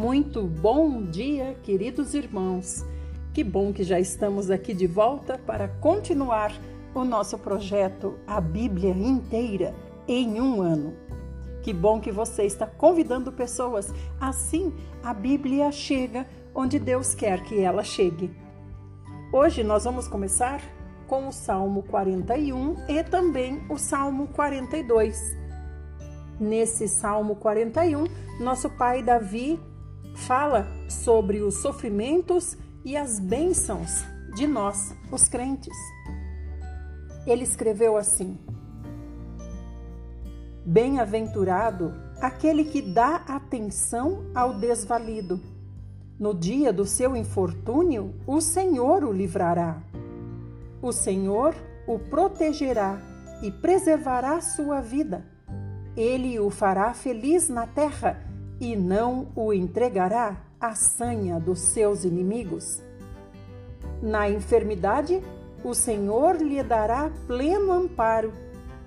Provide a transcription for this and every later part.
Muito bom dia, queridos irmãos. Que bom que já estamos aqui de volta para continuar o nosso projeto A Bíblia Inteira em um ano. Que bom que você está convidando pessoas, assim a Bíblia chega onde Deus quer que ela chegue. Hoje nós vamos começar com o Salmo 41 e também o Salmo 42. Nesse Salmo 41, nosso pai Davi fala sobre os sofrimentos e as bênçãos de nós, os crentes. Ele escreveu assim: Bem-aventurado aquele que dá atenção ao desvalido. No dia do seu infortúnio, o Senhor o livrará. O Senhor o protegerá e preservará sua vida. Ele o fará feliz na terra e não o entregará à sanha dos seus inimigos. Na enfermidade, o Senhor lhe dará pleno amparo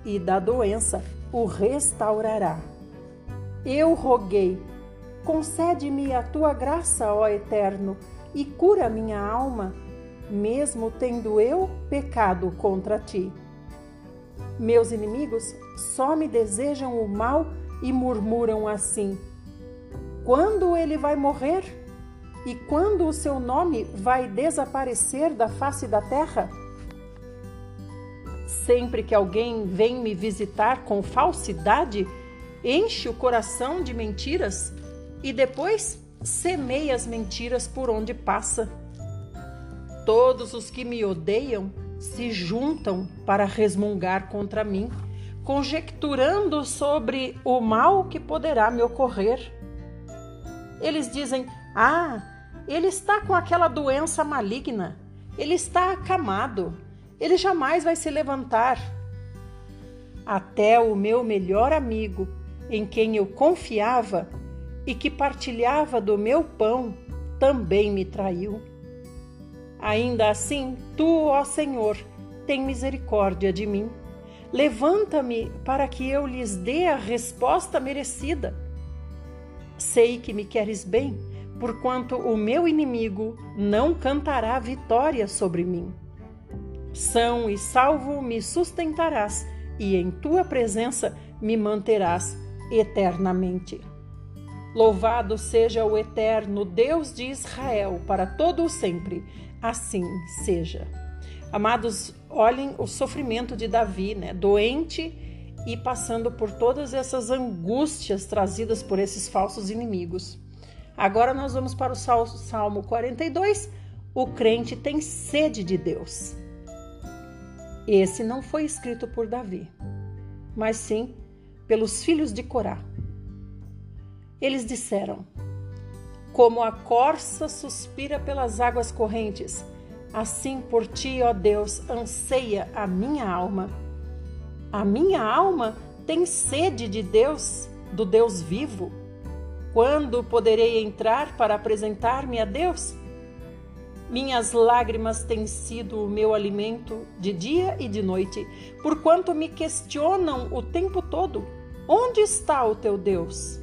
e da doença o restaurará. Eu roguei, concede-me a tua graça, ó Eterno, e cura minha alma, mesmo tendo eu pecado contra ti. Meus inimigos só me desejam o mal e murmuram assim: quando ele vai morrer e quando o seu nome vai desaparecer da face da terra? Sempre que alguém vem me visitar com falsidade, enche o coração de mentiras e depois semeia as mentiras por onde passa. Todos os que me odeiam se juntam para resmungar contra mim, conjecturando sobre o mal que poderá me ocorrer. Eles dizem: Ah, ele está com aquela doença maligna, ele está acamado, ele jamais vai se levantar. Até o meu melhor amigo, em quem eu confiava e que partilhava do meu pão, também me traiu. Ainda assim, tu, ó Senhor, tem misericórdia de mim. Levanta-me para que eu lhes dê a resposta merecida. Sei que me queres bem, porquanto o meu inimigo não cantará vitória sobre mim. São e salvo me sustentarás, e em tua presença me manterás eternamente. Louvado seja o eterno Deus de Israel para todo o sempre. Assim seja. Amados, olhem o sofrimento de Davi, né? Doente e passando por todas essas angústias trazidas por esses falsos inimigos. Agora nós vamos para o Salmo 42. O crente tem sede de Deus. Esse não foi escrito por Davi, mas sim pelos filhos de Corá. Eles disseram: Como a corça suspira pelas águas correntes, assim por ti, ó Deus, anseia a minha alma. A minha alma tem sede de Deus, do Deus vivo. Quando poderei entrar para apresentar-me a Deus? Minhas lágrimas têm sido o meu alimento de dia e de noite, porquanto me questionam o tempo todo: onde está o teu Deus?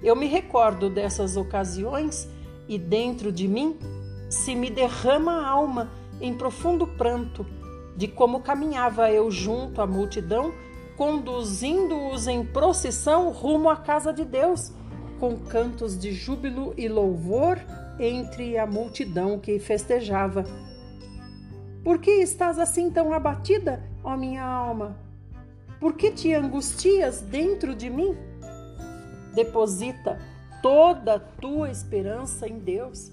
Eu me recordo dessas ocasiões e dentro de mim se me derrama a alma em profundo pranto de como caminhava eu junto à multidão, conduzindo-os em procissão rumo à casa de Deus, com cantos de júbilo e louvor entre a multidão que festejava. Por que estás assim tão abatida, ó minha alma? Por que te angustias dentro de mim? Deposita toda a tua esperança em Deus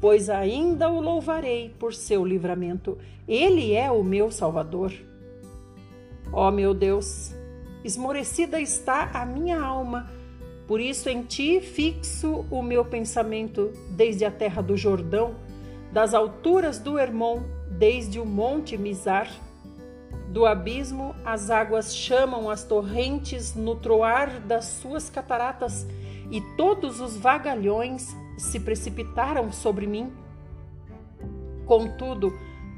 pois ainda o louvarei por seu livramento. Ele é o meu Salvador. Ó meu Deus, esmorecida está a minha alma, por isso em ti fixo o meu pensamento desde a terra do Jordão, das alturas do Hermon, desde o monte Mizar. Do abismo as águas chamam as torrentes no troar das suas cataratas, e todos os vagalhões se precipitaram sobre mim. Contudo,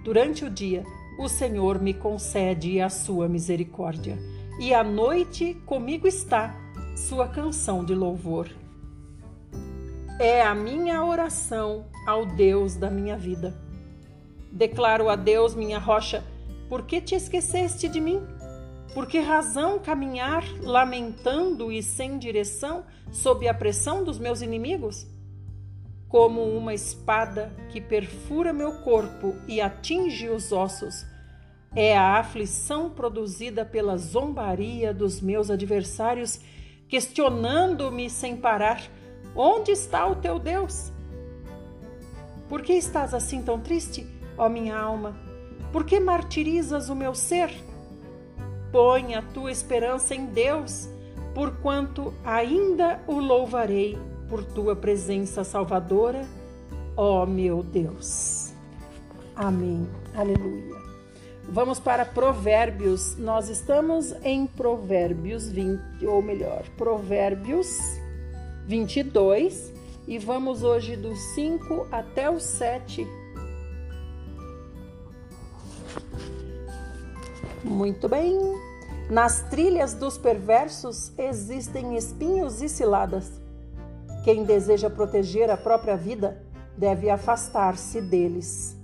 durante o dia, o Senhor me concede a sua misericórdia, e à noite comigo está sua canção de louvor. é a minha oração ao Deus da minha vida. Declaro a Deus, minha rocha, por que te esqueceste de mim? Por que razão caminhar lamentando e sem direção sob a pressão dos meus inimigos? Como uma espada que perfura meu corpo e atinge os ossos, é a aflição produzida pela zombaria dos meus adversários, questionando-me sem parar: onde está o teu Deus? Por que estás assim tão triste, ó minha alma? Por que martirizas o meu ser? Põe a tua esperança em Deus, porquanto ainda o louvarei por tua presença salvadora, ó meu Deus. Amém. Aleluia. Vamos para Provérbios. Nós estamos em Provérbios 20, ou melhor, Provérbios 22, e vamos hoje do 5 até o 7. Muito bem. Nas trilhas dos perversos existem espinhos e ciladas. Quem deseja proteger a própria vida deve afastar-se deles.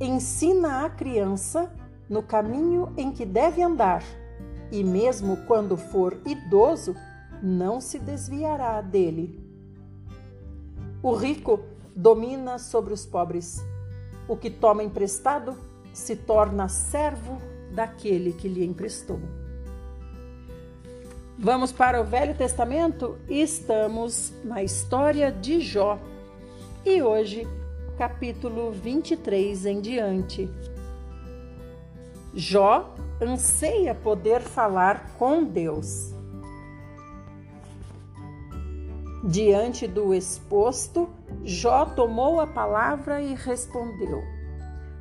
Ensina a criança no caminho em que deve andar, e mesmo quando for idoso, não se desviará dele. O rico domina sobre os pobres. O que toma emprestado se torna servo daquele que lhe emprestou. Vamos para o Velho Testamento? Estamos na história de Jó. E hoje capítulo 23 em diante. Jó anseia poder falar com Deus. Diante do exposto, Jó tomou a palavra e respondeu.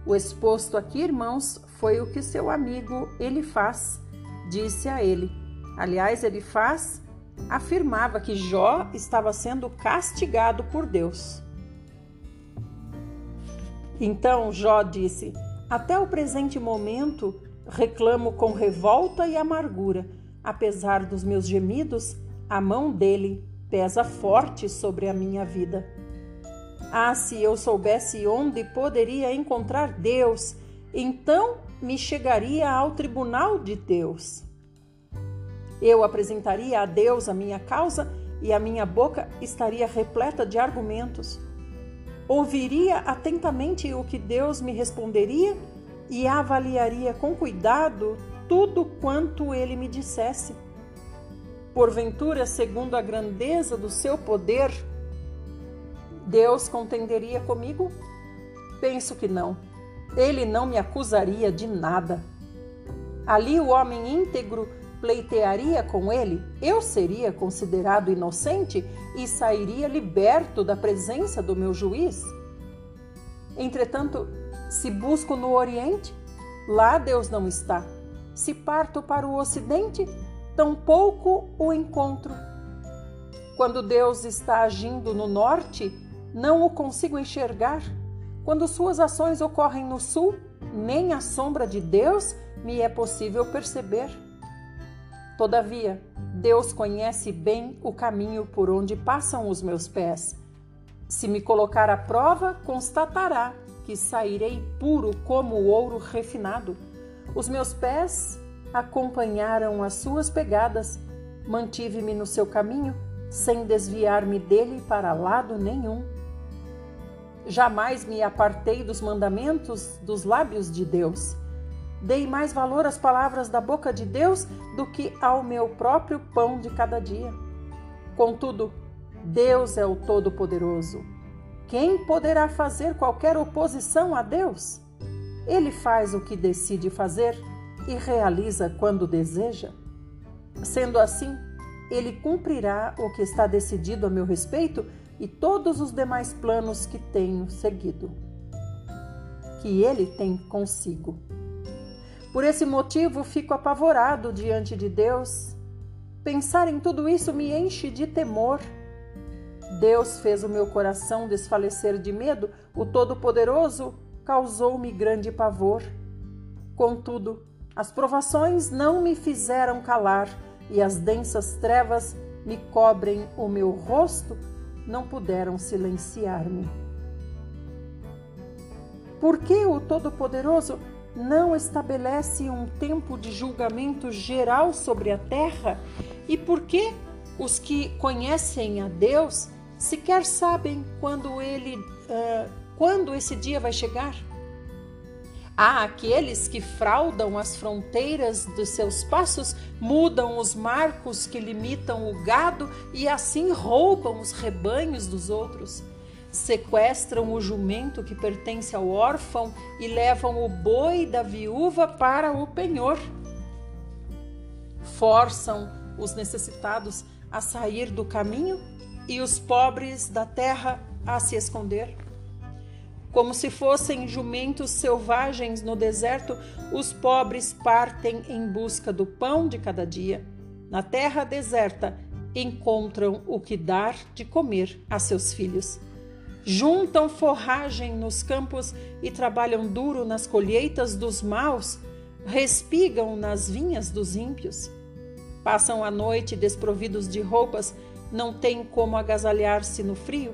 O exposto aqui, irmãos, foi o que seu amigo Elifaz disse a ele. Aliás, Elifaz afirmava que Jó estava sendo castigado por Deus. Então Jó disse: Até o presente momento reclamo com revolta e amargura. Apesar dos meus gemidos, a mão dele pesa forte sobre a minha vida. Ah, se eu soubesse onde poderia encontrar Deus, então me chegaria ao tribunal de Deus. Eu apresentaria a Deus a minha causa e a minha boca estaria repleta de argumentos ouviria atentamente o que Deus me responderia e avaliaria com cuidado tudo quanto ele me dissesse. Porventura, segundo a grandeza do seu poder, Deus contenderia comigo? Penso que não. Ele não me acusaria de nada. Ali o homem íntegro pleitearia com ele, eu seria considerado inocente e sairia liberto da presença do meu juiz? Entretanto, se busco no Oriente, lá Deus não está. Se parto para o Ocidente, tampouco o encontro. Quando Deus está agindo no Norte, não o consigo enxergar. Quando suas ações ocorrem no Sul, nem a sombra de Deus me é possível perceber. Todavia, Deus conhece bem o caminho por onde passam os meus pés. Se me colocar à prova, constatará que sairei puro como o ouro refinado. Os meus pés acompanharam as suas pegadas, mantive-me no seu caminho, sem desviar-me dele para lado nenhum. Jamais me apartei dos mandamentos dos lábios de Deus. Dei mais valor às palavras da boca de Deus do que ao meu próprio pão de cada dia. Contudo, Deus é o Todo-Poderoso. Quem poderá fazer qualquer oposição a Deus? Ele faz o que decide fazer e realiza quando deseja. Sendo assim, ele cumprirá o que está decidido a meu respeito e todos os demais planos que tenho seguido, que ele tem consigo. Por esse motivo, fico apavorado diante de Deus. Pensar em tudo isso me enche de temor. Deus fez o meu coração desfalecer de medo, o Todo-Poderoso causou-me grande pavor. Contudo, as provações não me fizeram calar e as densas trevas me cobrem o meu rosto não puderam silenciar-me. Por que o Todo-Poderoso não estabelece um tempo de julgamento geral sobre a terra? E por que os que conhecem a Deus sequer sabem quando ele uh, quando esse dia vai chegar? Há aqueles que fraudam as fronteiras dos seus passos, mudam os marcos que limitam o gado e assim roubam os rebanhos dos outros. Sequestram o jumento que pertence ao órfão e levam o boi da viúva para o penhor. Forçam os necessitados a sair do caminho e os pobres da terra a se esconder. Como se fossem jumentos selvagens no deserto, os pobres partem em busca do pão de cada dia. Na terra deserta, encontram o que dar de comer a seus filhos. Juntam forragem nos campos e trabalham duro nas colheitas dos maus, respigam nas vinhas dos ímpios. Passam a noite desprovidos de roupas, não têm como agasalhar-se no frio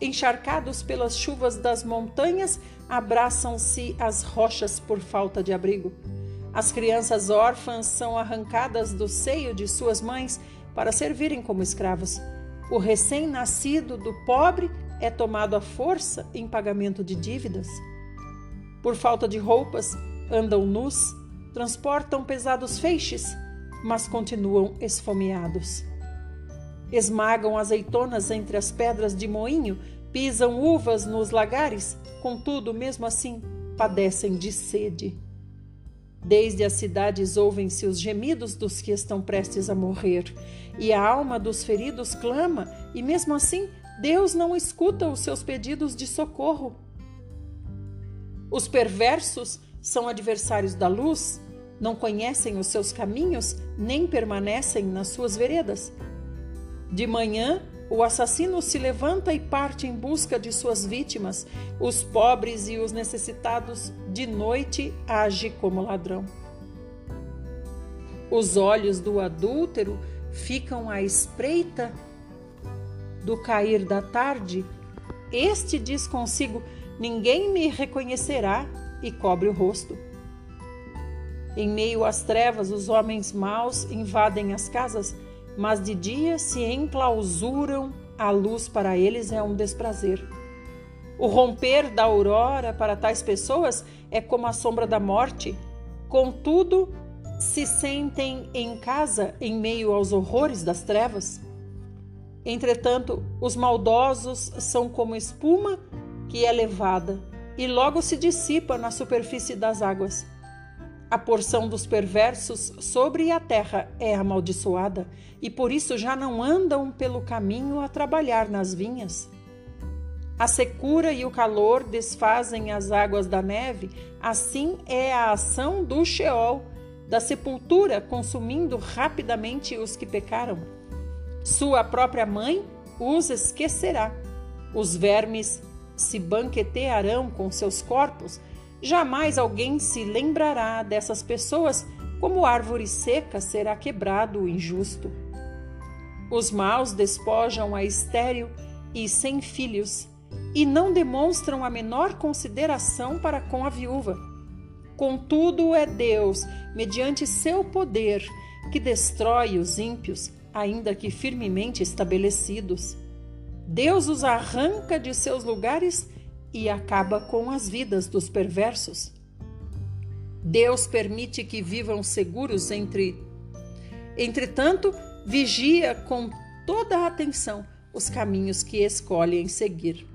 encharcados pelas chuvas das montanhas, abraçam-se às rochas por falta de abrigo. As crianças órfãs são arrancadas do seio de suas mães para servirem como escravos. O recém-nascido do pobre é tomado à força em pagamento de dívidas. Por falta de roupas, andam nus, transportam pesados feixes, mas continuam esfomeados esmagam azeitonas entre as pedras de moinho, pisam uvas nos lagares, contudo, mesmo assim, padecem de sede. Desde as cidades ouvem-se os gemidos dos que estão prestes a morrer, e a alma dos feridos clama, e mesmo assim Deus não escuta os seus pedidos de socorro. Os perversos são adversários da luz, não conhecem os seus caminhos, nem permanecem nas suas veredas. De manhã, o assassino se levanta e parte em busca de suas vítimas. Os pobres e os necessitados, de noite, age como ladrão. Os olhos do adúltero ficam à espreita do cair da tarde. Este diz consigo: Ninguém me reconhecerá, e cobre o rosto. Em meio às trevas, os homens maus invadem as casas mas de dia se enclausuram, a luz para eles é um desprazer. O romper da aurora para tais pessoas é como a sombra da morte, contudo, se sentem em casa em meio aos horrores das trevas. Entretanto, os maldosos são como espuma que é levada e logo se dissipa na superfície das águas. A porção dos perversos sobre a terra é amaldiçoada, e por isso já não andam pelo caminho a trabalhar nas vinhas. A secura e o calor desfazem as águas da neve, assim é a ação do Sheol, da sepultura, consumindo rapidamente os que pecaram. Sua própria mãe os esquecerá. Os vermes se banquetearão com seus corpos Jamais alguém se lembrará dessas pessoas como árvore seca será quebrado o injusto. Os maus despojam a estéril e sem filhos e não demonstram a menor consideração para com a viúva. Contudo, é Deus, mediante seu poder, que destrói os ímpios, ainda que firmemente estabelecidos. Deus os arranca de seus lugares e acaba com as vidas dos perversos. Deus permite que vivam seguros entre Entretanto, vigia com toda a atenção os caminhos que escolhem seguir.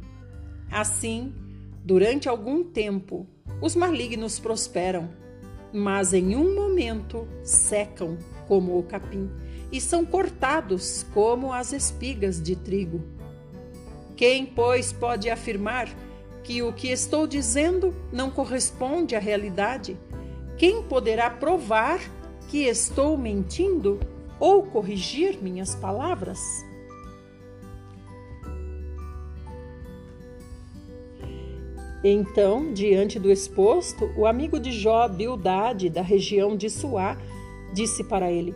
Assim, durante algum tempo, os malignos prosperam, mas em um momento secam como o capim e são cortados como as espigas de trigo. Quem, pois, pode afirmar que o que estou dizendo não corresponde à realidade, quem poderá provar que estou mentindo ou corrigir minhas palavras? Então, diante do exposto, o amigo de Jó, Bildade, da região de Suá, disse para ele: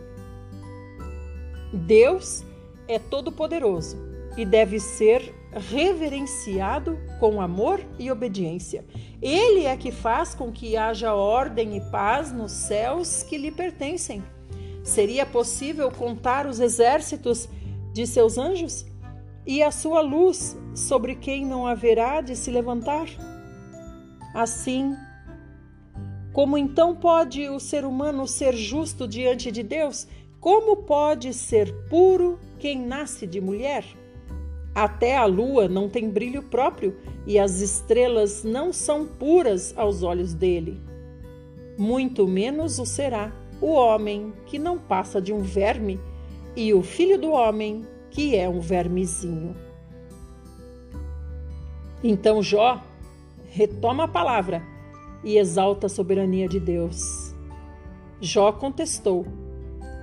Deus é todo-poderoso e deve ser reverenciado com amor e obediência. Ele é que faz com que haja ordem e paz nos céus que lhe pertencem. Seria possível contar os exércitos de seus anjos e a sua luz sobre quem não haverá de se levantar? Assim, como então pode o ser humano ser justo diante de Deus? Como pode ser puro quem nasce de mulher? Até a lua não tem brilho próprio e as estrelas não são puras aos olhos dele. Muito menos o será o homem que não passa de um verme e o filho do homem que é um vermezinho. Então Jó retoma a palavra e exalta a soberania de Deus. Jó contestou: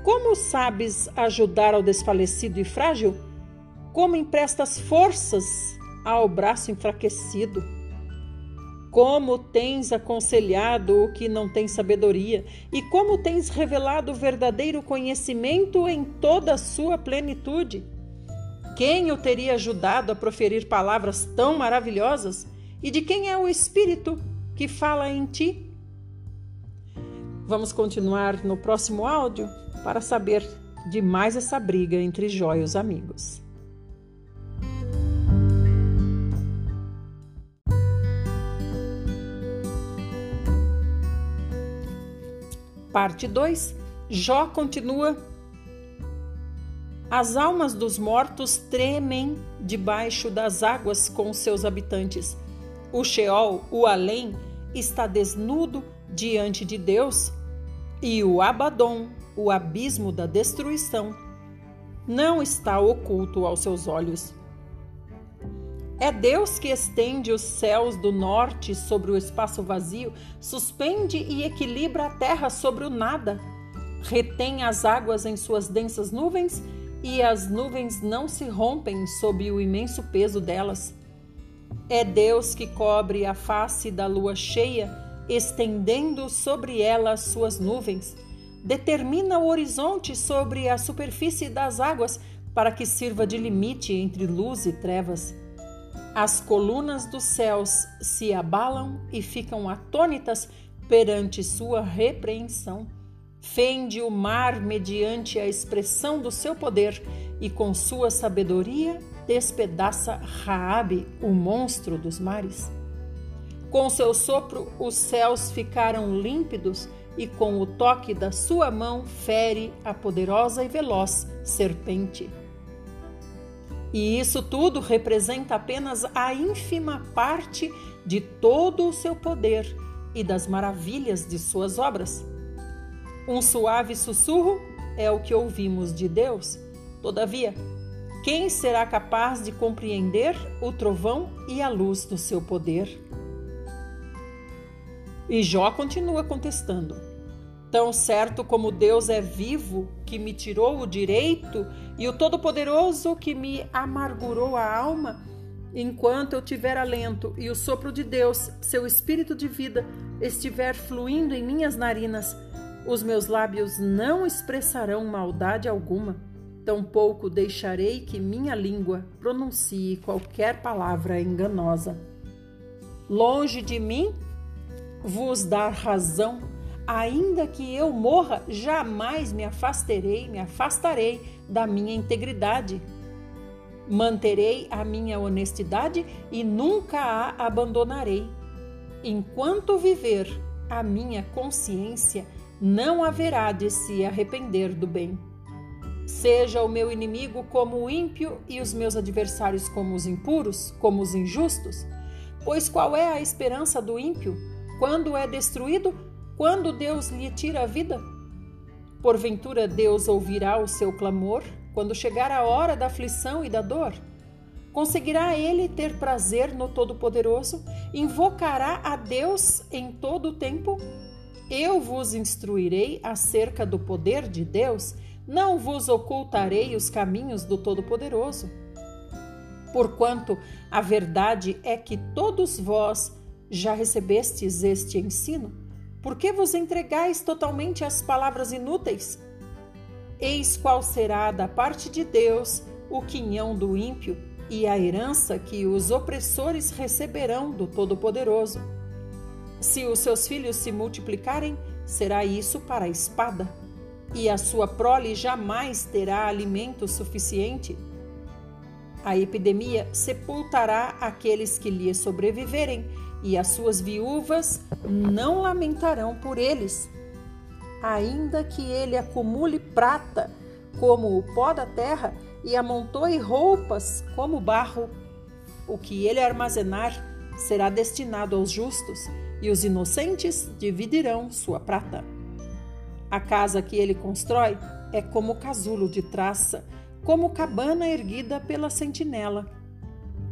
Como sabes ajudar ao desfalecido e frágil? Como emprestas forças ao braço enfraquecido? Como tens aconselhado o que não tem sabedoria, e como tens revelado o verdadeiro conhecimento em toda a sua plenitude? Quem o teria ajudado a proferir palavras tão maravilhosas? E de quem é o Espírito que fala em ti? Vamos continuar no próximo áudio para saber de mais essa briga entre Jó e os amigos. Parte 2 Jó continua. As almas dos mortos tremem debaixo das águas com seus habitantes. O Sheol, o além, está desnudo diante de Deus, e o Abaddon, o abismo da destruição, não está oculto aos seus olhos. É Deus que estende os céus do norte sobre o espaço vazio, suspende e equilibra a terra sobre o nada, retém as águas em suas densas nuvens e as nuvens não se rompem sob o imenso peso delas. É Deus que cobre a face da lua cheia, estendendo sobre ela as suas nuvens. Determina o horizonte sobre a superfície das águas para que sirva de limite entre luz e trevas. As colunas dos céus se abalam e ficam atônitas perante sua repreensão. Fende o mar mediante a expressão do seu poder e com sua sabedoria despedaça Raabe, o monstro dos mares. Com seu sopro os céus ficaram límpidos e com o toque da sua mão fere a poderosa e veloz serpente. E isso tudo representa apenas a ínfima parte de todo o seu poder e das maravilhas de suas obras. Um suave sussurro é o que ouvimos de Deus. Todavia, quem será capaz de compreender o trovão e a luz do seu poder? E Jó continua contestando: Tão certo como Deus é vivo, que me tirou o direito, e o Todo-Poderoso, que me amargurou a alma, enquanto eu tiver alento e o sopro de Deus, seu espírito de vida, estiver fluindo em minhas narinas, os meus lábios não expressarão maldade alguma tampouco deixarei que minha língua pronuncie qualquer palavra enganosa. Longe de mim vos dar razão, ainda que eu morra, jamais me afastarei, me afastarei da minha integridade. Manterei a minha honestidade e nunca a abandonarei. Enquanto viver, a minha consciência não haverá de se arrepender do bem. Seja o meu inimigo como o ímpio e os meus adversários como os impuros, como os injustos. Pois qual é a esperança do ímpio? Quando é destruído? Quando Deus lhe tira a vida? Porventura Deus ouvirá o seu clamor quando chegar a hora da aflição e da dor? Conseguirá ele ter prazer no Todo-Poderoso? Invocará a Deus em todo o tempo? Eu vos instruirei acerca do poder de Deus não vos ocultarei os caminhos do Todo-Poderoso. Porquanto a verdade é que todos vós já recebestes este ensino, por que vos entregais totalmente às palavras inúteis? Eis qual será da parte de Deus o quinhão do ímpio e a herança que os opressores receberão do Todo-Poderoso. Se os seus filhos se multiplicarem, será isso para a espada, e a sua prole jamais terá alimento suficiente. A epidemia sepultará aqueles que lhe sobreviverem, e as suas viúvas não lamentarão por eles. Ainda que ele acumule prata como o pó da terra e amontoe roupas como barro, o que ele armazenar será destinado aos justos e os inocentes dividirão sua prata. A casa que ele constrói é como casulo de traça, como cabana erguida pela sentinela.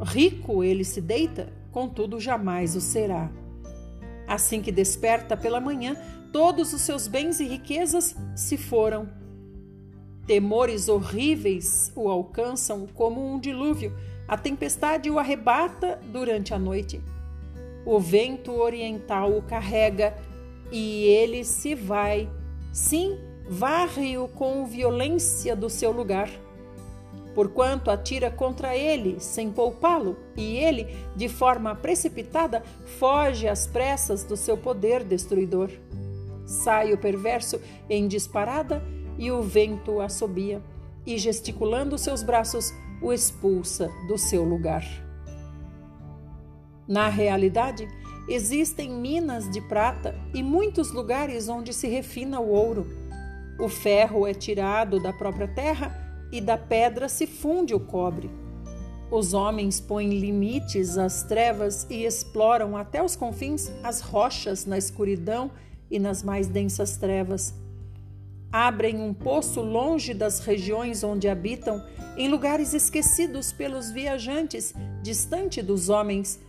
Rico ele se deita, contudo jamais o será. Assim que desperta pela manhã, todos os seus bens e riquezas se foram. Temores horríveis o alcançam como um dilúvio, a tempestade o arrebata durante a noite. O vento oriental o carrega e ele se vai. Sim, varre-o com violência do seu lugar. Porquanto atira contra ele sem poupá-lo, e ele, de forma precipitada, foge às pressas do seu poder destruidor. Sai o perverso em disparada e o vento assobia, e gesticulando seus braços, o expulsa do seu lugar. Na realidade, existem minas de prata e muitos lugares onde se refina o ouro. O ferro é tirado da própria terra e da pedra se funde o cobre. Os homens põem limites às trevas e exploram até os confins as rochas na escuridão e nas mais densas trevas. Abrem um poço longe das regiões onde habitam, em lugares esquecidos pelos viajantes, distante dos homens,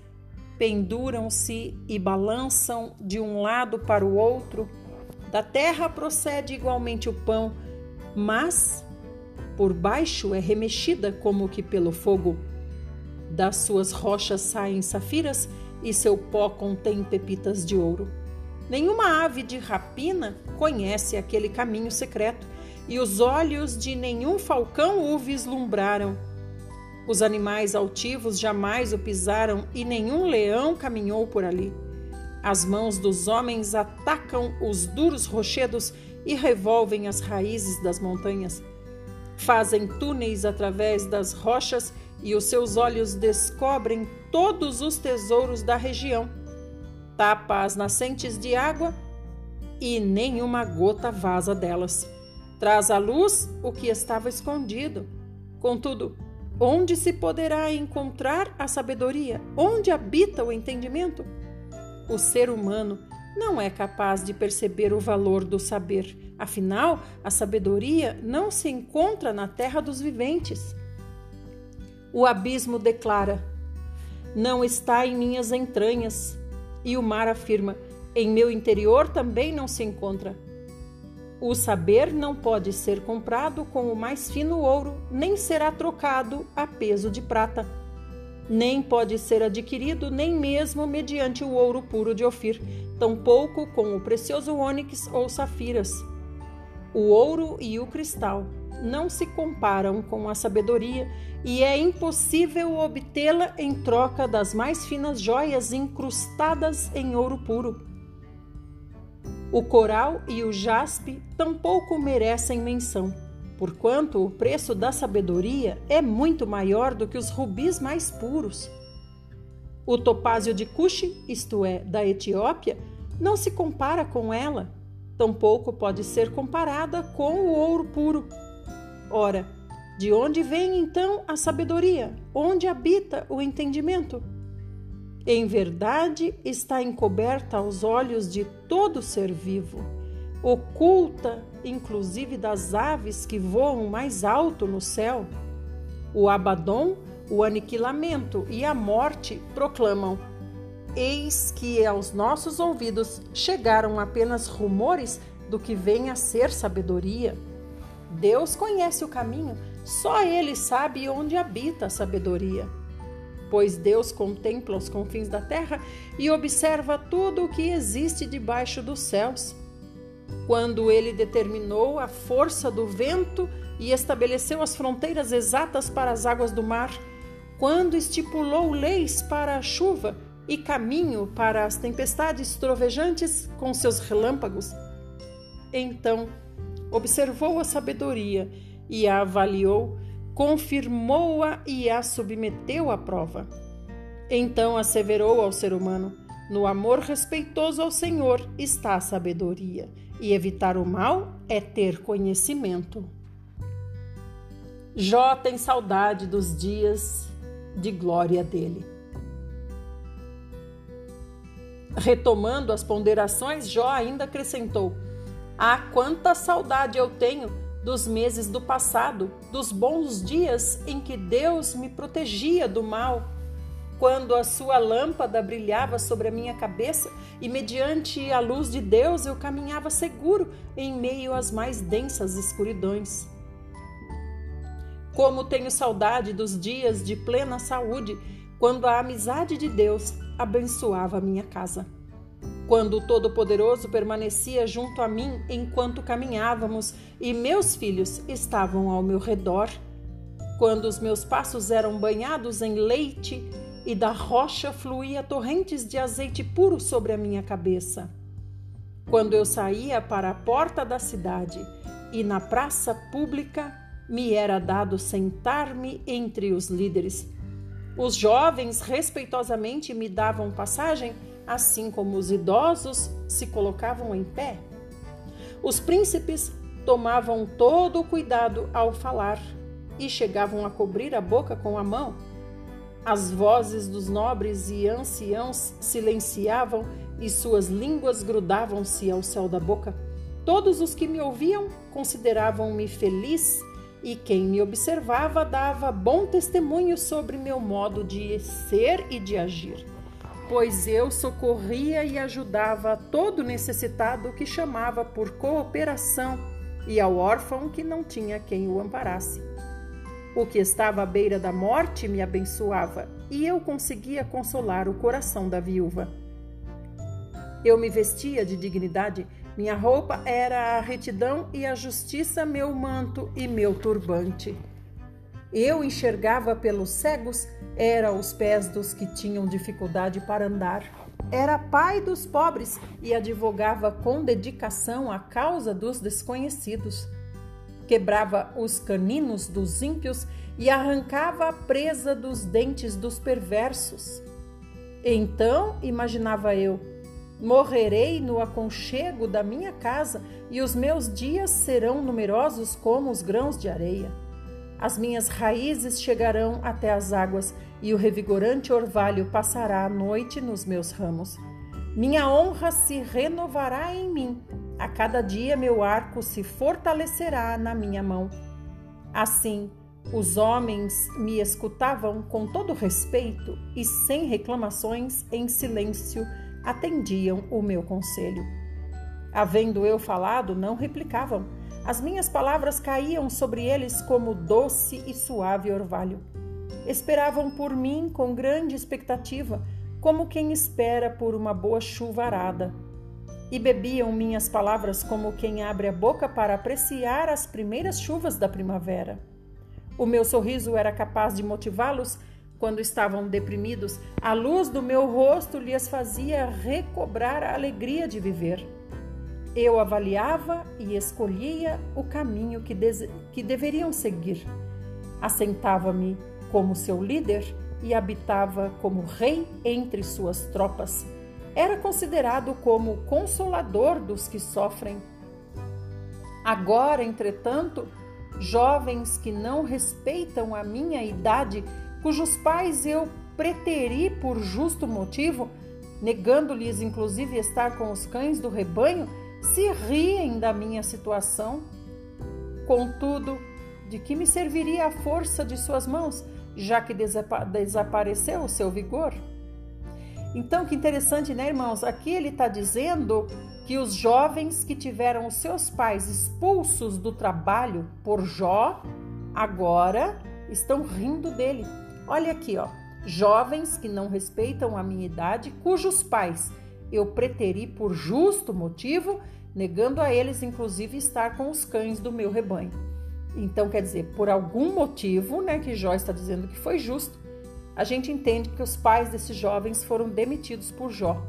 penduram-se e balançam de um lado para o outro. Da terra procede igualmente o pão, mas por baixo é remexida como que pelo fogo. Das suas rochas saem safiras e seu pó contém pepitas de ouro. Nenhuma ave de rapina conhece aquele caminho secreto, e os olhos de nenhum falcão o vislumbraram. Os animais altivos jamais o pisaram e nenhum leão caminhou por ali. As mãos dos homens atacam os duros rochedos e revolvem as raízes das montanhas. Fazem túneis através das rochas e os seus olhos descobrem todos os tesouros da região. Tapa as nascentes de água e nenhuma gota vaza delas. Traz à luz o que estava escondido. Contudo, Onde se poderá encontrar a sabedoria? Onde habita o entendimento? O ser humano não é capaz de perceber o valor do saber. Afinal, a sabedoria não se encontra na terra dos viventes. O abismo declara: Não está em minhas entranhas. E o mar afirma: Em meu interior também não se encontra. O saber não pode ser comprado com o mais fino ouro, nem será trocado a peso de prata. Nem pode ser adquirido nem mesmo mediante o ouro puro de Ofir, tampouco com o precioso ônix ou safiras. O ouro e o cristal não se comparam com a sabedoria e é impossível obtê-la em troca das mais finas joias incrustadas em ouro puro. O coral e o jaspe tampouco merecem menção, porquanto o preço da sabedoria é muito maior do que os rubis mais puros. O topázio de Cuxi, isto é, da Etiópia, não se compara com ela, tampouco pode ser comparada com o ouro puro. Ora, de onde vem então a sabedoria? Onde habita o entendimento? em verdade está encoberta aos olhos de todo ser vivo, oculta inclusive das aves que voam mais alto no céu. O Abaddon, o aniquilamento e a morte proclamam: Eis que aos nossos ouvidos chegaram apenas rumores do que vem a ser sabedoria. Deus conhece o caminho, só Ele sabe onde habita a sabedoria pois Deus contempla os confins da terra e observa tudo o que existe debaixo dos céus. quando ele determinou a força do vento e estabeleceu as fronteiras exatas para as águas do mar, quando estipulou leis para a chuva e caminho para as tempestades trovejantes com seus relâmpagos. Então, observou a sabedoria e a avaliou, confirmou-a e a submeteu à prova. Então asseverou ao ser humano: no amor respeitoso ao Senhor está a sabedoria, e evitar o mal é ter conhecimento. Jó tem saudade dos dias de glória dele. Retomando as ponderações, Jó ainda acrescentou: Ah, quanta saudade eu tenho dos meses do passado, dos bons dias em que Deus me protegia do mal, quando a sua lâmpada brilhava sobre a minha cabeça e, mediante a luz de Deus, eu caminhava seguro em meio às mais densas escuridões. Como tenho saudade dos dias de plena saúde, quando a amizade de Deus abençoava minha casa. Quando o Todo-Poderoso permanecia junto a mim enquanto caminhávamos e meus filhos estavam ao meu redor. Quando os meus passos eram banhados em leite e da rocha fluía torrentes de azeite puro sobre a minha cabeça. Quando eu saía para a porta da cidade e na praça pública me era dado sentar-me entre os líderes. Os jovens respeitosamente me davam passagem, assim como os idosos se colocavam em pé. Os príncipes tomavam todo o cuidado ao falar e chegavam a cobrir a boca com a mão. As vozes dos nobres e anciãos silenciavam e suas línguas grudavam-se ao céu da boca. Todos os que me ouviam consideravam-me feliz e quem me observava dava bom testemunho sobre meu modo de ser e de agir, pois eu socorria e ajudava todo necessitado que chamava por cooperação e ao órfão que não tinha quem o amparasse. O que estava à beira da morte me abençoava e eu conseguia consolar o coração da viúva. Eu me vestia de dignidade minha roupa era a retidão e a justiça, meu manto e meu turbante. Eu enxergava pelos cegos, era os pés dos que tinham dificuldade para andar. Era pai dos pobres e advogava com dedicação a causa dos desconhecidos. Quebrava os caninos dos ímpios e arrancava a presa dos dentes dos perversos. Então, imaginava eu, Morrerei no aconchego da minha casa e os meus dias serão numerosos como os grãos de areia. As minhas raízes chegarão até as águas e o revigorante orvalho passará a noite nos meus ramos. Minha honra se renovará em mim. A cada dia meu arco se fortalecerá na minha mão. Assim, os homens me escutavam com todo respeito e sem reclamações, em silêncio atendiam o meu conselho. Havendo eu falado, não replicavam. As minhas palavras caíam sobre eles como doce e suave orvalho. Esperavam por mim com grande expectativa, como quem espera por uma boa chuvarada. E bebiam minhas palavras como quem abre a boca para apreciar as primeiras chuvas da primavera. O meu sorriso era capaz de motivá-los quando estavam deprimidos, a luz do meu rosto lhes fazia recobrar a alegria de viver. Eu avaliava e escolhia o caminho que, que deveriam seguir. Assentava-me como seu líder e habitava como rei entre suas tropas. Era considerado como consolador dos que sofrem. Agora, entretanto, jovens que não respeitam a minha idade cujos pais eu preteri por justo motivo, negando-lhes inclusive estar com os cães do rebanho, se riem da minha situação. Contudo, de que me serviria a força de suas mãos, já que desapareceu o seu vigor? Então, que interessante, né, irmãos? Aqui ele está dizendo que os jovens que tiveram os seus pais expulsos do trabalho por Jó, agora estão rindo dele Olha aqui, ó. Jovens que não respeitam a minha idade, cujos pais eu preteri por justo motivo, negando a eles, inclusive, estar com os cães do meu rebanho. Então, quer dizer, por algum motivo, né, que Jó está dizendo que foi justo, a gente entende que os pais desses jovens foram demitidos por Jó.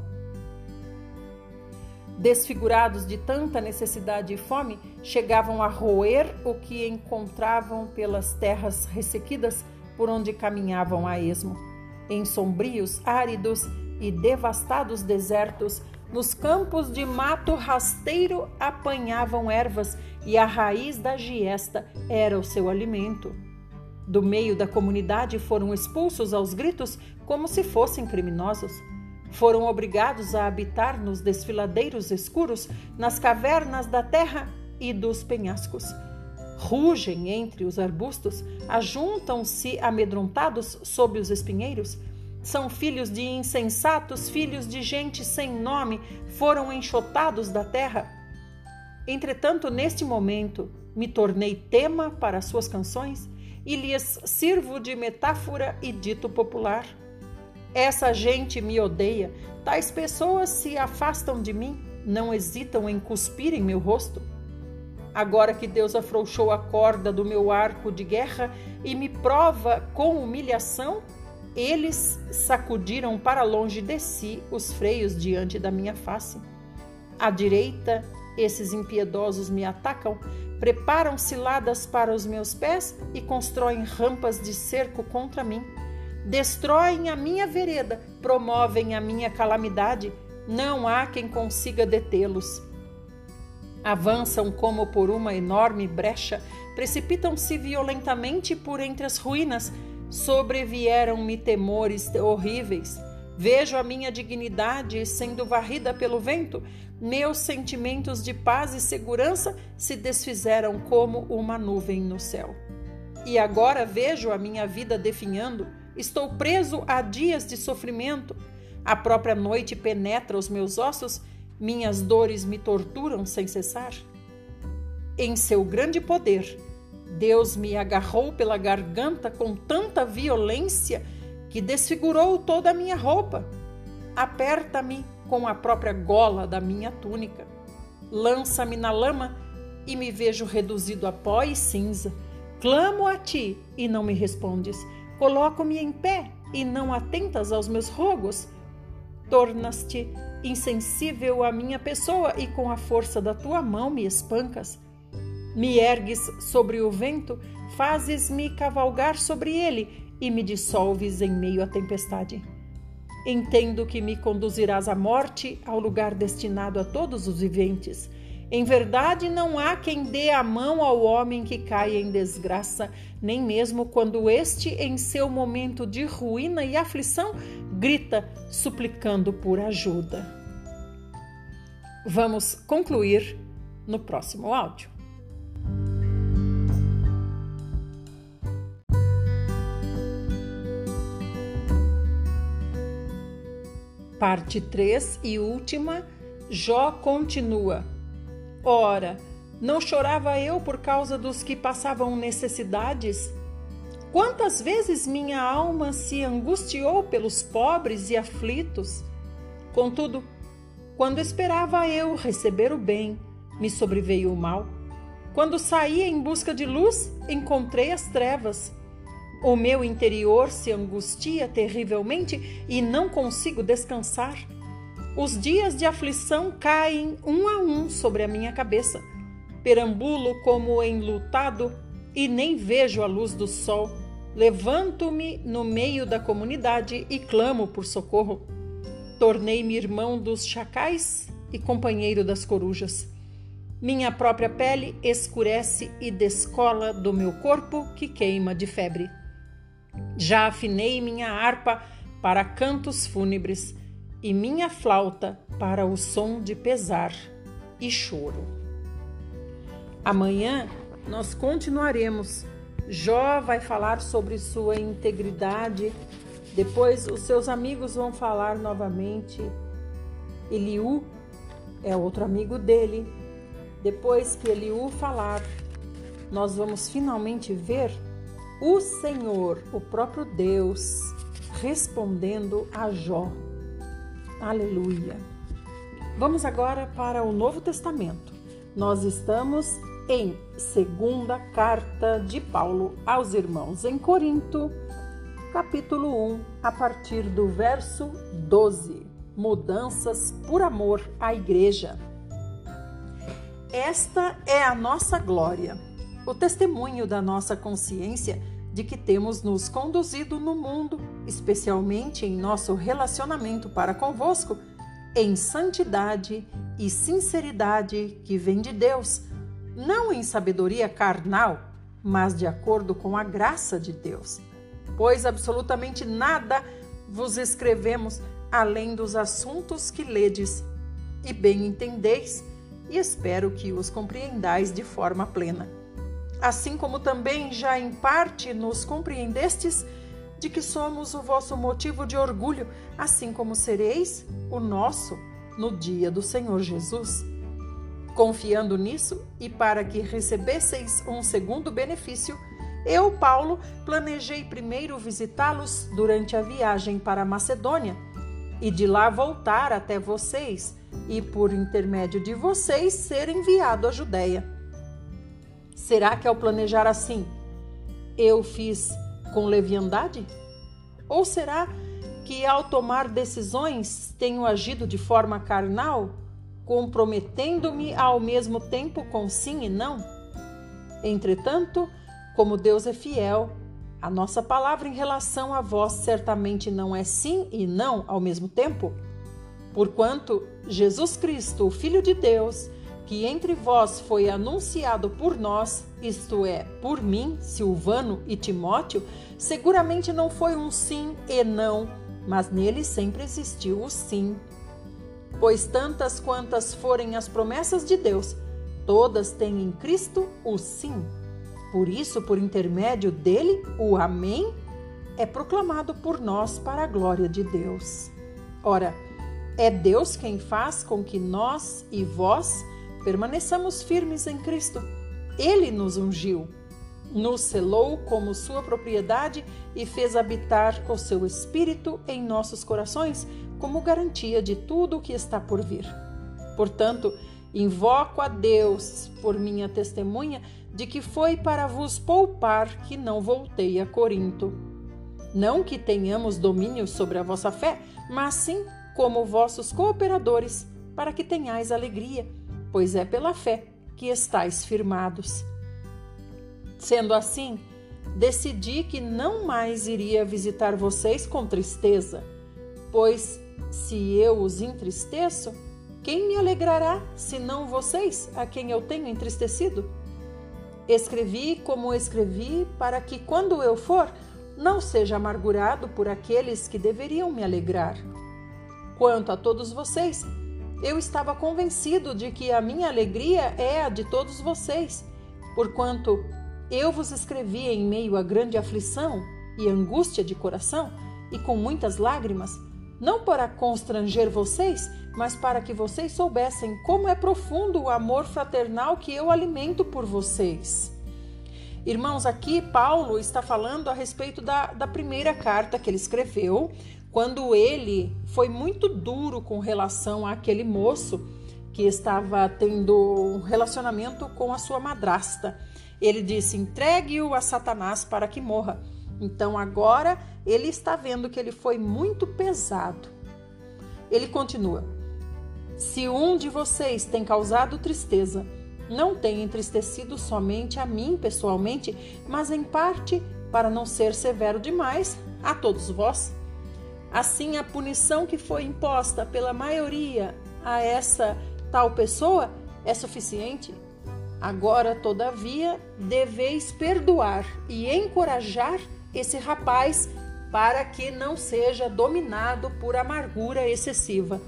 Desfigurados de tanta necessidade e fome, chegavam a roer o que encontravam pelas terras ressequidas por onde caminhavam a esmo. Em sombrios, áridos e devastados desertos, nos campos de mato rasteiro apanhavam ervas e a raiz da giesta era o seu alimento. Do meio da comunidade foram expulsos aos gritos como se fossem criminosos. Foram obrigados a habitar nos desfiladeiros escuros, nas cavernas da terra e dos penhascos. Rugem entre os arbustos, ajuntam-se amedrontados sob os espinheiros, são filhos de insensatos, filhos de gente sem nome, foram enxotados da terra. Entretanto, neste momento, me tornei tema para suas canções e lhes sirvo de metáfora e dito popular. Essa gente me odeia, tais pessoas se afastam de mim, não hesitam em cuspir em meu rosto. Agora que Deus afrouxou a corda do meu arco de guerra e me prova com humilhação, eles sacudiram para longe de si os freios diante da minha face. À direita, esses impiedosos me atacam, preparam ciladas para os meus pés e constroem rampas de cerco contra mim. Destroem a minha vereda, promovem a minha calamidade, não há quem consiga detê-los. Avançam como por uma enorme brecha, precipitam-se violentamente por entre as ruínas, sobrevieram-me temores horríveis. Vejo a minha dignidade sendo varrida pelo vento, meus sentimentos de paz e segurança se desfizeram como uma nuvem no céu. E agora vejo a minha vida definhando, estou preso a dias de sofrimento. A própria noite penetra os meus ossos, minhas dores me torturam sem cessar. Em seu grande poder, Deus me agarrou pela garganta com tanta violência que desfigurou toda a minha roupa. Aperta-me com a própria gola da minha túnica. Lança-me na lama e me vejo reduzido a pó e cinza. Clamo a ti e não me respondes. Coloco-me em pé e não atentas aos meus rogos. Tornas-te insensível à minha pessoa e com a força da tua mão me espancas. Me ergues sobre o vento, fazes-me cavalgar sobre ele e me dissolves em meio à tempestade. Entendo que me conduzirás à morte, ao lugar destinado a todos os viventes. Em verdade, não há quem dê a mão ao homem que caia em desgraça, nem mesmo quando este, em seu momento de ruína e aflição, grita suplicando por ajuda. Vamos concluir no próximo áudio. Parte 3 e última, Jó continua. Ora, não chorava eu por causa dos que passavam necessidades? Quantas vezes minha alma se angustiou pelos pobres e aflitos? Contudo, quando esperava eu receber o bem, me sobreveio o mal. Quando saía em busca de luz, encontrei as trevas. O meu interior se angustia terrivelmente e não consigo descansar. Os dias de aflição caem um a um sobre a minha cabeça. Perambulo como enlutado e nem vejo a luz do sol. Levanto-me no meio da comunidade e clamo por socorro. Tornei-me irmão dos chacais e companheiro das corujas. Minha própria pele escurece e descola do meu corpo que queima de febre. Já afinei minha harpa para cantos fúnebres e minha flauta para o som de pesar e choro. Amanhã nós continuaremos. Jó vai falar sobre sua integridade, depois os seus amigos vão falar novamente. Eliú é outro amigo dele. Depois que Eliú falar, nós vamos finalmente ver o Senhor, o próprio Deus, respondendo a Jó. Aleluia. Vamos agora para o Novo Testamento. Nós estamos em segunda carta de Paulo aos irmãos em Corinto, capítulo 1, a partir do verso 12. Mudanças por amor à igreja. Esta é a nossa glória, o testemunho da nossa consciência de que temos nos conduzido no mundo, especialmente em nosso relacionamento para convosco em santidade e sinceridade que vem de Deus, não em sabedoria carnal, mas de acordo com a graça de Deus. Pois absolutamente nada vos escrevemos além dos assuntos que ledes e bem entendeis, e espero que os compreendais de forma plena. Assim como também já em parte nos compreendestes, de que somos o vosso motivo de orgulho, assim como sereis o nosso no dia do Senhor Jesus. Confiando nisso e para que recebesseis um segundo benefício, eu, Paulo, planejei primeiro visitá-los durante a viagem para a Macedônia e de lá voltar até vocês e, por intermédio de vocês, ser enviado à Judéia. Será que ao planejar assim, eu fiz com leviandade? Ou será que ao tomar decisões tenho agido de forma carnal, comprometendo-me ao mesmo tempo com sim e não? Entretanto, como Deus é fiel, a nossa palavra em relação a vós certamente não é sim e não ao mesmo tempo. Porquanto Jesus Cristo, o Filho de Deus, que entre vós foi anunciado por nós, isto é, por mim, Silvano e Timóteo, seguramente não foi um sim e não, mas nele sempre existiu o sim. Pois tantas quantas forem as promessas de Deus, todas têm em Cristo o sim. Por isso, por intermédio dele, o Amém é proclamado por nós para a glória de Deus. Ora, é Deus quem faz com que nós e vós permaneçamos firmes em Cristo. Ele nos ungiu, nos selou como sua propriedade e fez habitar o seu Espírito em nossos corações como garantia de tudo o que está por vir. Portanto, invoco a Deus por minha testemunha de que foi para vos poupar que não voltei a Corinto. Não que tenhamos domínio sobre a vossa fé, mas sim como vossos cooperadores, para que tenhais alegria pois é pela fé que estáis firmados. Sendo assim, decidi que não mais iria visitar vocês com tristeza, pois se eu os entristeço, quem me alegrará senão vocês, a quem eu tenho entristecido? Escrevi como escrevi para que, quando eu for, não seja amargurado por aqueles que deveriam me alegrar. Quanto a todos vocês, eu estava convencido de que a minha alegria é a de todos vocês, porquanto eu vos escrevi em meio a grande aflição e angústia de coração e com muitas lágrimas, não para constranger vocês, mas para que vocês soubessem como é profundo o amor fraternal que eu alimento por vocês. Irmãos, aqui Paulo está falando a respeito da, da primeira carta que ele escreveu, quando ele foi muito duro com relação àquele moço que estava tendo um relacionamento com a sua madrasta. Ele disse: entregue-o a Satanás para que morra. Então agora ele está vendo que ele foi muito pesado. Ele continua: Se um de vocês tem causado tristeza, não tenha entristecido somente a mim pessoalmente, mas em parte, para não ser severo demais, a todos vós. Assim, a punição que foi imposta pela maioria a essa tal pessoa é suficiente. Agora, todavia, deveis perdoar e encorajar esse rapaz para que não seja dominado por amargura excessiva.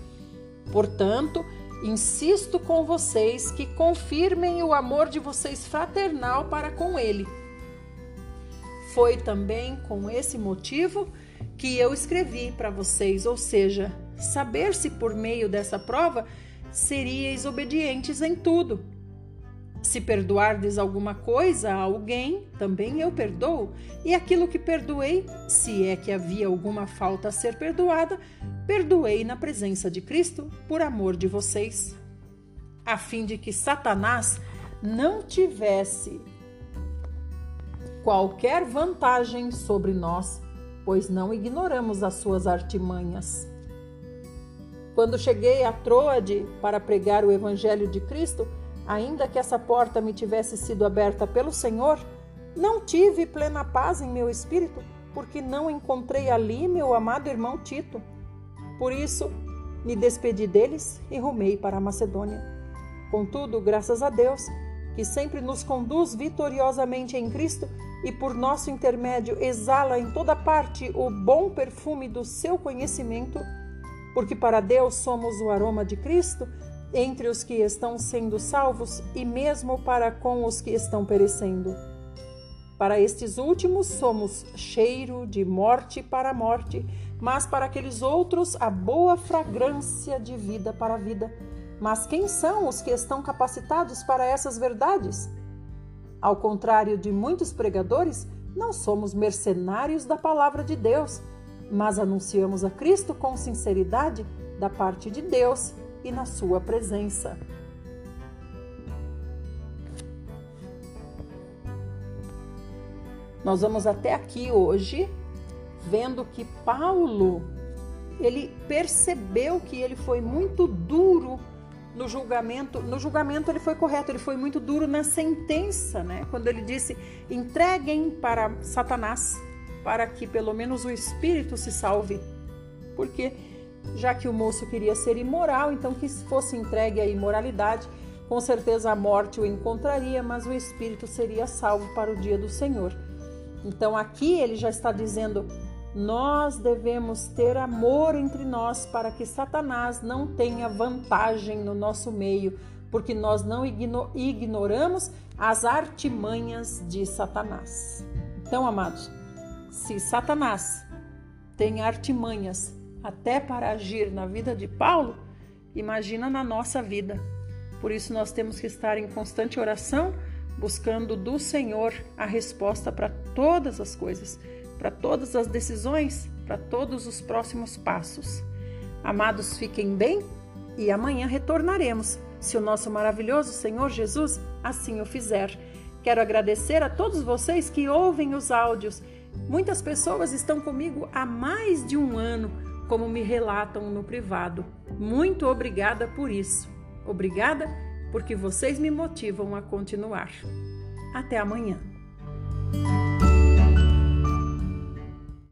Portanto, insisto com vocês que confirmem o amor de vocês fraternal para com ele. Foi também com esse motivo que eu escrevi para vocês, ou seja, saber se por meio dessa prova seríeis obedientes em tudo. Se perdoardes alguma coisa a alguém, também eu perdoo, e aquilo que perdoei, se é que havia alguma falta a ser perdoada, perdoei na presença de Cristo por amor de vocês, a fim de que Satanás não tivesse qualquer vantagem sobre nós, pois não ignoramos as suas artimanhas. Quando cheguei a Troade para pregar o Evangelho de Cristo, ainda que essa porta me tivesse sido aberta pelo Senhor, não tive plena paz em meu espírito, porque não encontrei ali meu amado irmão Tito. Por isso, me despedi deles e rumei para a Macedônia. Contudo, graças a Deus, que sempre nos conduz vitoriosamente em Cristo e por nosso intermédio exala em toda parte o bom perfume do seu conhecimento, porque para Deus somos o aroma de Cristo entre os que estão sendo salvos e mesmo para com os que estão perecendo. Para estes últimos somos cheiro de morte para morte, mas para aqueles outros a boa fragrância de vida para vida. Mas quem são os que estão capacitados para essas verdades? Ao contrário de muitos pregadores, não somos mercenários da palavra de Deus, mas anunciamos a Cristo com sinceridade da parte de Deus e na sua presença. Nós vamos até aqui hoje vendo que Paulo ele percebeu que ele foi muito duro no julgamento. No julgamento ele foi correto, ele foi muito duro na sentença, né? Quando ele disse: "Entreguem para Satanás, para que pelo menos o espírito se salve". Porque já que o moço queria ser imoral, então que fosse entregue à imoralidade, com certeza a morte o encontraria, mas o espírito seria salvo para o dia do Senhor. Então aqui ele já está dizendo: nós devemos ter amor entre nós para que Satanás não tenha vantagem no nosso meio, porque nós não ignoramos as artimanhas de Satanás. Então, amados, se Satanás tem artimanhas até para agir na vida de Paulo, imagina na nossa vida. Por isso, nós temos que estar em constante oração buscando do Senhor a resposta para todas as coisas, para todas as decisões, para todos os próximos passos. Amados, fiquem bem e amanhã retornaremos, se o nosso maravilhoso Senhor Jesus assim o fizer. Quero agradecer a todos vocês que ouvem os áudios. Muitas pessoas estão comigo há mais de um ano, como me relatam no privado. Muito obrigada por isso. Obrigada porque vocês me motivam a continuar. Até amanhã.